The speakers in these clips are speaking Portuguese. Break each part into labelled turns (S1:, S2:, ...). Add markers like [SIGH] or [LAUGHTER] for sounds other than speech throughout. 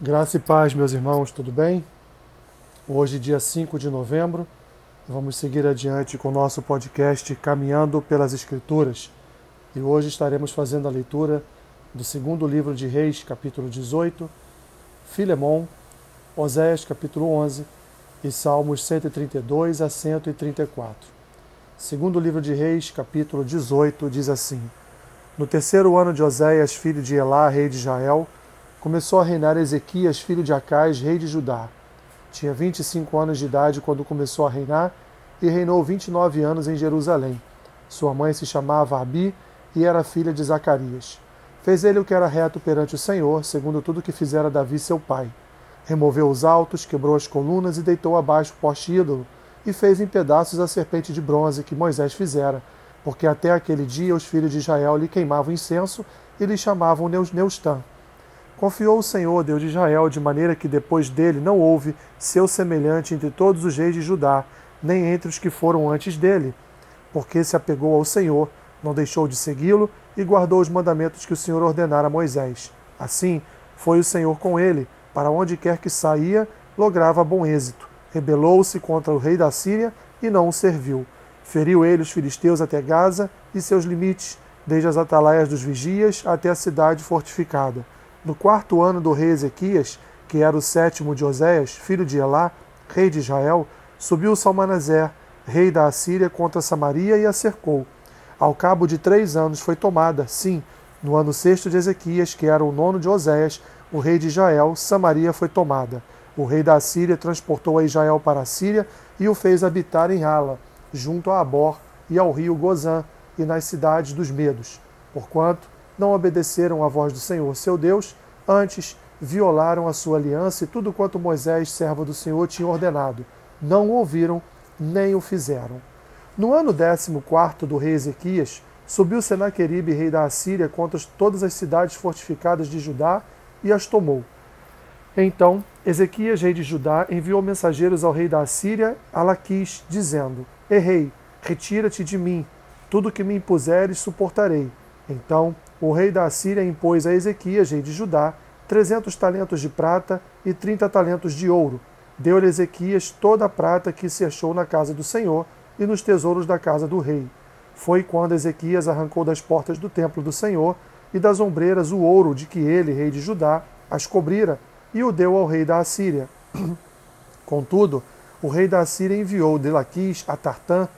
S1: Graça e paz, meus irmãos, tudo bem? Hoje, dia 5 de novembro, vamos seguir adiante com o nosso podcast Caminhando pelas Escrituras. E hoje estaremos fazendo a leitura do segundo livro de Reis, capítulo 18, Filemon, Oséias, capítulo 11 e Salmos 132 a 134. Segundo livro de Reis, capítulo 18, diz assim: No terceiro ano de Oséias, filho de Elá, rei de Israel, começou a reinar Ezequias, filho de Acais, rei de Judá. Tinha 25 anos de idade quando começou a reinar e reinou 29 anos em Jerusalém. Sua mãe se chamava Abi e era filha de Zacarias. Fez ele o que era reto perante o Senhor, segundo tudo que fizera Davi seu pai. Removeu os altos, quebrou as colunas e deitou abaixo o poste ídolo, e fez em pedaços a serpente de bronze que Moisés fizera, porque até aquele dia os filhos de Israel lhe queimavam incenso e lhe chamavam Neustã. Confiou o Senhor, Deus de Israel, de maneira que depois dele não houve seu semelhante entre todos os reis de Judá, nem entre os que foram antes dele, porque se apegou ao Senhor, não deixou de segui-lo e guardou os mandamentos que o Senhor ordenara a Moisés. Assim, foi o Senhor com ele, para onde quer que saía, lograva bom êxito. Rebelou-se contra o rei da Síria e não o serviu. Feriu ele os filisteus até Gaza e seus limites, desde as atalaias dos vigias até a cidade fortificada no quarto ano do rei Ezequias, que era o sétimo de Oséias, filho de Elá, rei de Israel, subiu Salmanazer, rei da Assíria, contra Samaria e a cercou. Ao cabo de três anos foi tomada, sim, no ano sexto de Ezequias, que era o nono de Oséias, o rei de Israel, Samaria foi tomada. O rei da Assíria transportou a Israel para a Síria e o fez habitar em Hala, junto a Abor e ao rio Gozã, e nas cidades dos Medos. Porquanto não obedeceram à voz do Senhor, seu Deus, antes violaram a sua aliança e tudo quanto Moisés, servo do Senhor, tinha ordenado. Não ouviram, nem o fizeram. No ano décimo quarto do rei Ezequias, subiu Senaqueribe, rei da Assíria, contra todas as cidades fortificadas de Judá e as tomou. Então Ezequias, rei de Judá, enviou mensageiros ao rei da Assíria, Alaquis, dizendo: Errei, retira-te de mim, tudo que me impuseres suportarei. Então o rei da Assíria impôs a Ezequias, rei de Judá, trezentos talentos de prata e trinta talentos de ouro. Deu-lhe Ezequias toda a prata que se achou na casa do Senhor e nos tesouros da casa do rei. Foi quando Ezequias arrancou das portas do templo do Senhor e das ombreiras o ouro de que ele, rei de Judá, as cobrira e o deu ao rei da Assíria. [CLEARS THROAT] Contudo, o rei da Assíria enviou de Laquis a Tartã,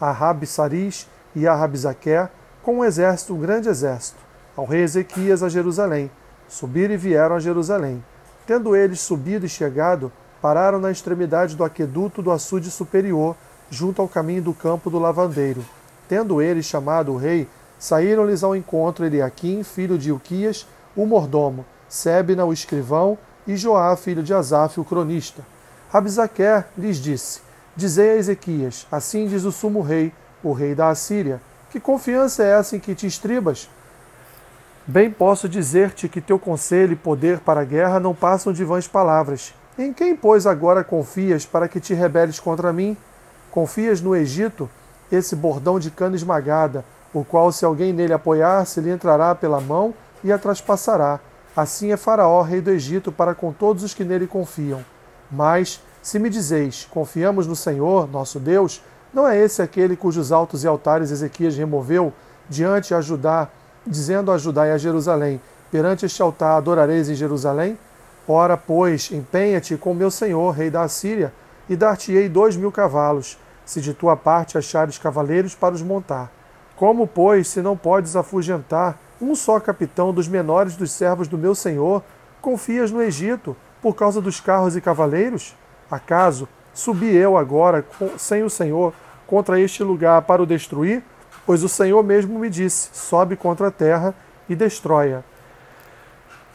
S1: a Rabsaris e a Rabzaquer com um exército, um grande exército ao rei Ezequias a Jerusalém. Subiram e vieram a Jerusalém. Tendo eles subido e chegado, pararam na extremidade do aqueduto do açude superior, junto ao caminho do campo do lavandeiro. Tendo eles chamado o rei, saíram-lhes ao encontro Eliaquim, filho de Uquias, o mordomo, Sebna, o escrivão, e Joá, filho de Asaf, o cronista. Rabzaquer lhes disse: Dizei a Ezequias: Assim diz o sumo rei, o rei da Assíria: Que confiança é essa em que te estribas? Bem posso dizer-te que teu conselho e poder para a guerra não passam de vãs palavras. Em quem, pois, agora confias para que te rebeles contra mim? Confias no Egito, esse bordão de cana esmagada, o qual, se alguém nele apoiar-se, lhe entrará pela mão e a traspassará. Assim é Faraó, rei do Egito, para com todos os que nele confiam. Mas, se me dizeis, confiamos no Senhor, nosso Deus, não é esse aquele cujos altos e altares Ezequias removeu, diante a Judá, dizendo a Judá e a Jerusalém: Perante este altar adorareis em Jerusalém? Ora, pois, empenha-te com meu senhor, rei da Assíria, e dar-te-ei dois mil cavalos, se de tua parte achares cavaleiros para os montar. Como, pois, se não podes afugentar um só capitão dos menores dos servos do meu senhor, confias no Egito, por causa dos carros e cavaleiros? Acaso subi eu agora, sem o Senhor, contra este lugar para o destruir? Pois o Senhor mesmo me disse: sobe contra a terra e destrói-a.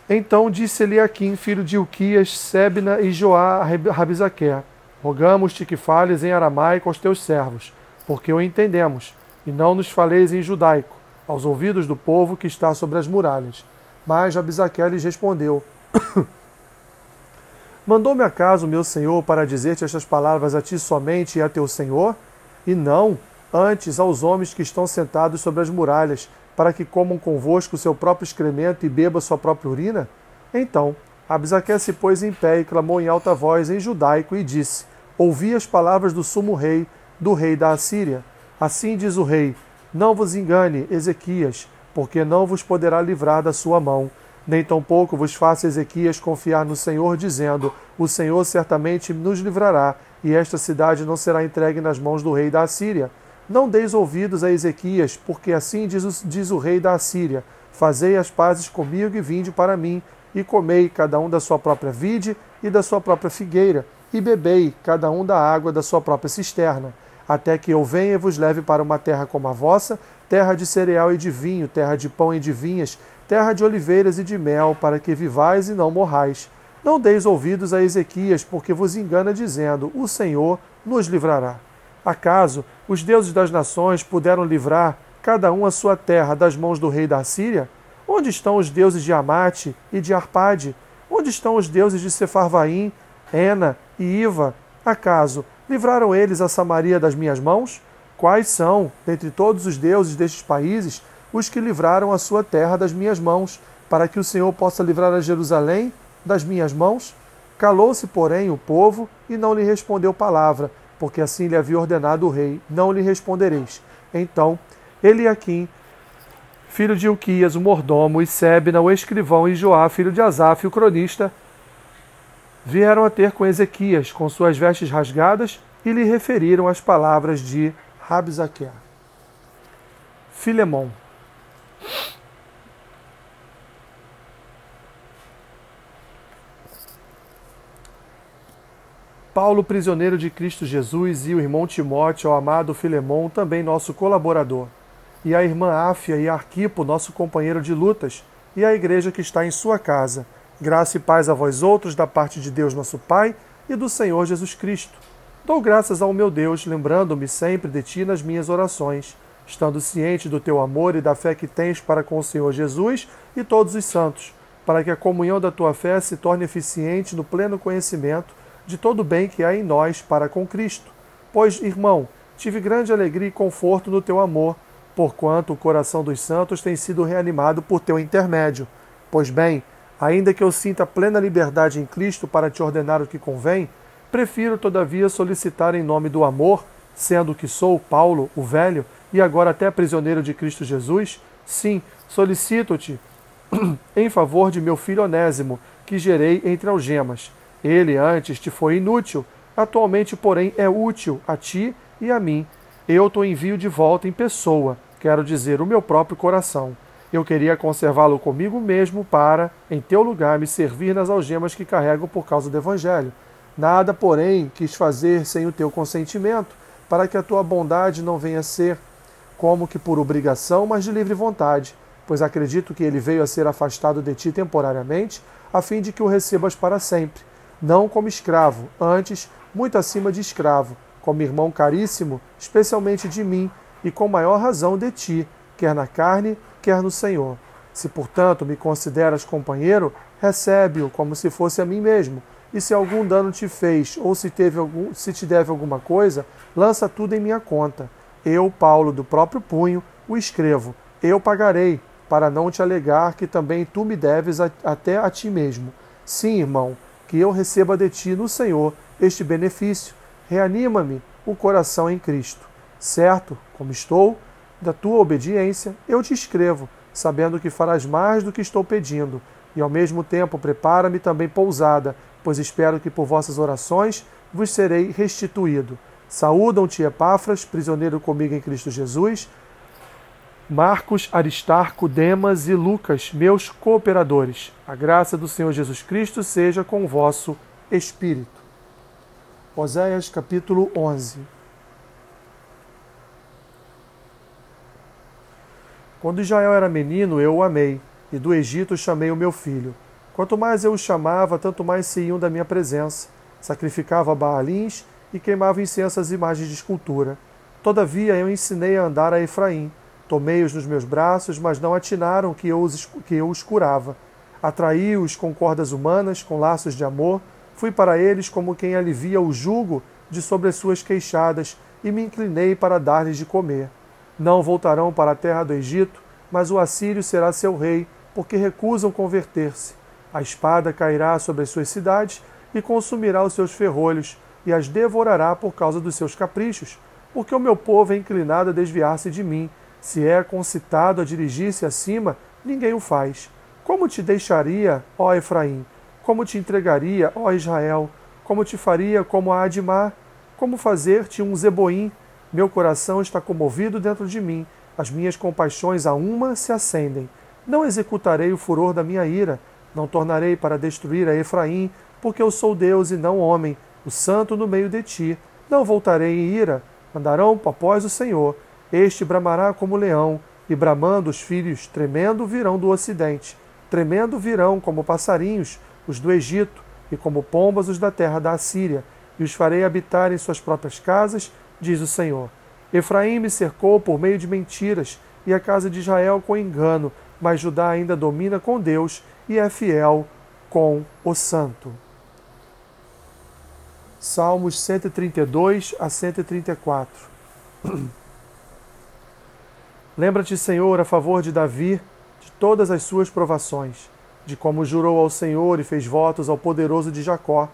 S1: Então disse Aquim, filho de Uquias, Sebna e Joá a Rabizaquer: Rogamos-te que fales em aramaico aos teus servos, porque o entendemos, e não nos faleis em judaico, aos ouvidos do povo que está sobre as muralhas. Mas Rabizaquer lhes respondeu: Mandou-me acaso meu senhor para dizer-te estas palavras a ti somente e a teu senhor? E não, antes aos homens que estão sentados sobre as muralhas, para que comam convosco seu próprio excremento e beba sua própria urina? Então Absaque se pôs em pé e clamou em alta voz em judaico e disse: Ouvi as palavras do sumo rei, do rei da Assíria. Assim diz o rei: Não vos engane, Ezequias, porque não vos poderá livrar da sua mão. Nem tampouco vos faça Ezequias confiar no Senhor, dizendo: O Senhor certamente nos livrará, e esta cidade não será entregue nas mãos do rei da Assíria. Não deis ouvidos a Ezequias, porque assim diz o, diz o rei da Assíria: Fazei as pazes comigo e vinde para mim e comei cada um da sua própria vide e da sua própria figueira, e bebei cada um da água da sua própria cisterna, até que eu venha e vos leve para uma terra como a vossa, terra de cereal e de vinho, terra de pão e de vinhas, terra de oliveiras e de mel, para que vivais e não morrais. Não deis ouvidos a Ezequias, porque vos engana dizendo: O Senhor nos livrará. Acaso os deuses das nações puderam livrar cada um a sua terra das mãos do rei da Síria? Onde estão os deuses de Amate e de Arpade? Onde estão os deuses de Sefarvaim, Ena e Iva? Acaso livraram eles a Samaria das minhas mãos? Quais são, dentre todos os deuses destes países, os que livraram a sua terra das minhas mãos, para que o Senhor possa livrar a Jerusalém das minhas mãos? Calou-se, porém, o povo e não lhe respondeu palavra, porque assim lhe havia ordenado o rei: Não lhe respondereis. Então, Eliaquim filho de Uquias, o mordomo, e Sebna, o escrivão, e Joá, filho de Asaf, o cronista, vieram a ter com Ezequias, com suas vestes rasgadas, e lhe referiram as palavras de Rabzaquer. Filemão. Paulo, prisioneiro de Cristo Jesus, e o irmão Timóteo, ao amado Filemão, também nosso colaborador e a irmã Áfia e Arquipo, nosso companheiro de lutas, e a igreja que está em sua casa. Graça e paz a vós outros, da parte de Deus nosso Pai e do Senhor Jesus Cristo. Dou graças ao meu Deus, lembrando-me sempre de ti nas minhas orações, estando ciente do teu amor e da fé que tens para com o Senhor Jesus e todos os santos, para que a comunhão da tua fé se torne eficiente no pleno conhecimento de todo o bem que há em nós para com Cristo. Pois, irmão, tive grande alegria e conforto no teu amor porquanto o coração dos santos tem sido reanimado por teu intermédio. Pois bem, ainda que eu sinta plena liberdade em Cristo para te ordenar o que convém, prefiro todavia solicitar em nome do amor, sendo que sou Paulo, o velho, e agora até prisioneiro de Cristo Jesus, sim, solicito-te [CLEARS THROAT] em favor de meu filho Onésimo, que gerei entre algemas. Ele antes te foi inútil, atualmente, porém, é útil a ti e a mim. Eu te envio de volta em pessoa quero dizer, o meu próprio coração. Eu queria conservá-lo comigo mesmo para, em teu lugar, me servir nas algemas que carrego por causa do Evangelho. Nada, porém, quis fazer sem o teu consentimento, para que a tua bondade não venha a ser como que por obrigação, mas de livre vontade, pois acredito que ele veio a ser afastado de ti temporariamente, a fim de que o recebas para sempre, não como escravo, antes muito acima de escravo, como irmão caríssimo, especialmente de mim, e com maior razão de ti, quer na carne, quer no Senhor. Se, portanto, me consideras companheiro, recebe-o como se fosse a mim mesmo. E se algum dano te fez, ou se, teve algum, se te deve alguma coisa, lança tudo em minha conta. Eu, Paulo, do próprio punho, o escrevo. Eu pagarei, para não te alegar que também tu me deves a, até a ti mesmo. Sim, irmão, que eu receba de ti no Senhor este benefício. Reanima-me o coração em Cristo. Certo, como estou, da tua obediência, eu te escrevo, sabendo que farás mais do que estou pedindo, e ao mesmo tempo prepara-me também pousada, pois espero que por vossas orações vos serei restituído. Saúdam-te, Epáfras, prisioneiro comigo em Cristo Jesus, Marcos, Aristarco, Demas e Lucas, meus cooperadores. A graça do Senhor Jesus Cristo seja com o vosso espírito. Oséias capítulo 11 Quando Israel era menino, eu o amei, e do Egito chamei o meu filho. Quanto mais eu o chamava, tanto mais se iam da minha presença. Sacrificava baalins e queimava incenso às imagens de escultura. Todavia eu ensinei a andar a Efraim. Tomei-os nos meus braços, mas não atinaram que eu os, que eu os curava. Atraí-os com cordas humanas, com laços de amor. Fui para eles como quem alivia o jugo de sobre as suas queixadas, e me inclinei para dar-lhes de comer. Não voltarão para a terra do Egito, mas o assírio será seu rei, porque recusam converter-se. A espada cairá sobre as suas cidades e consumirá os seus ferrolhos e as devorará por causa dos seus caprichos, porque o meu povo é inclinado a desviar-se de mim. Se é concitado a dirigir-se acima, ninguém o faz. Como te deixaria, ó Efraim? Como te entregaria, ó Israel? Como te faria como a Admar? Como fazer-te um Zeboim? Meu coração está comovido dentro de mim, as minhas compaixões a uma se acendem. Não executarei o furor da minha ira, não tornarei para destruir a Efraim, porque eu sou Deus e não homem, o santo no meio de ti. Não voltarei em ira, andarão após o Senhor. Este bramará como leão, e bramando os filhos, tremendo, virão do ocidente. Tremendo virão como passarinhos os do Egito, e como pombas os da terra da Assíria, e os farei habitar em suas próprias casas, diz o Senhor. Efraim me cercou por meio de mentiras, e a casa de Israel com engano, mas Judá ainda domina com Deus e é fiel com o Santo. Salmos 132 a 134 [CLEARS THROAT] Lembra-te, Senhor, a favor de Davi, de todas as suas provações, de como jurou ao Senhor e fez votos ao poderoso de Jacó.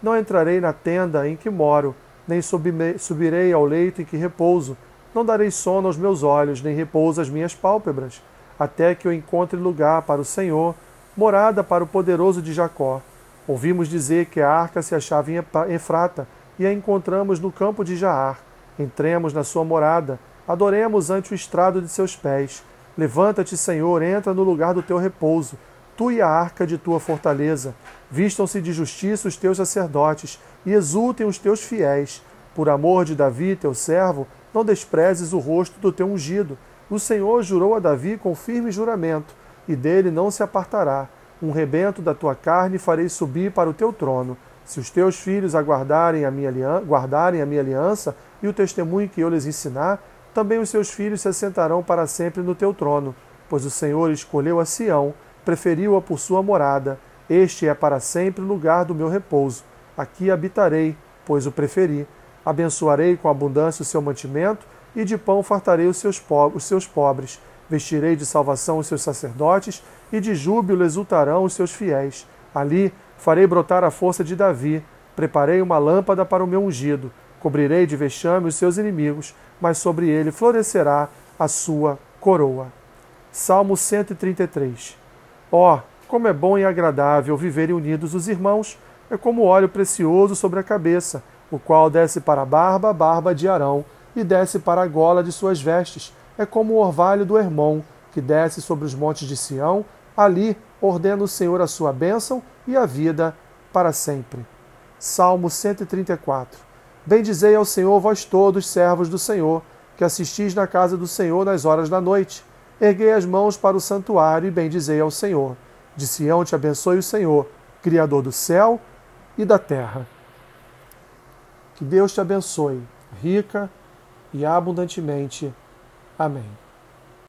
S1: Não entrarei na tenda em que moro, nem subirei ao leito em que repouso. Não darei sono aos meus olhos, nem repouso às minhas pálpebras, até que eu encontre lugar para o Senhor, morada para o poderoso de Jacó. Ouvimos dizer que a arca se achava em Efrata, e a encontramos no campo de Jaar. Entremos na sua morada, adoremos ante o estrado de seus pés. Levanta-te, Senhor, entra no lugar do teu repouso, tu e a arca de tua fortaleza. Vistam-se de justiça os teus sacerdotes, e exultem os teus fiéis. Por amor de Davi, teu servo, não desprezes o rosto do teu ungido. O Senhor jurou a Davi com firme juramento, e dele não se apartará. Um rebento da tua carne farei subir para o teu trono. Se os teus filhos aguardarem a minha guardarem a minha aliança e o testemunho que eu lhes ensinar, também os seus filhos se assentarão para sempre no teu trono, pois o Senhor escolheu a Sião, preferiu-a por sua morada. Este é para sempre o lugar do meu repouso. Aqui habitarei, pois o preferi. Abençoarei com abundância o seu mantimento, e de pão fartarei os seus, os seus pobres. Vestirei de salvação os seus sacerdotes, e de júbilo exultarão os seus fiéis. Ali farei brotar a força de Davi. Preparei uma lâmpada para o meu ungido. Cobrirei de vexame os seus inimigos, mas sobre ele florescerá a sua coroa. Salmo 133. Ó, oh, como é bom e agradável viverem unidos os irmãos! é como óleo precioso sobre a cabeça, o qual desce para a barba, barba de Arão, e desce para a gola de suas vestes. É como o orvalho do Hermon, que desce sobre os montes de Sião. Ali ordena o Senhor a sua bênção e a vida para sempre. Salmo 134. Bendizei ao Senhor, vós todos, servos do Senhor, que assistis na casa do Senhor nas horas da noite. Erguei as mãos para o santuário e bendizei ao Senhor. De Sião te abençoe o Senhor, Criador do céu e da terra. Que Deus te abençoe, rica e abundantemente. Amém.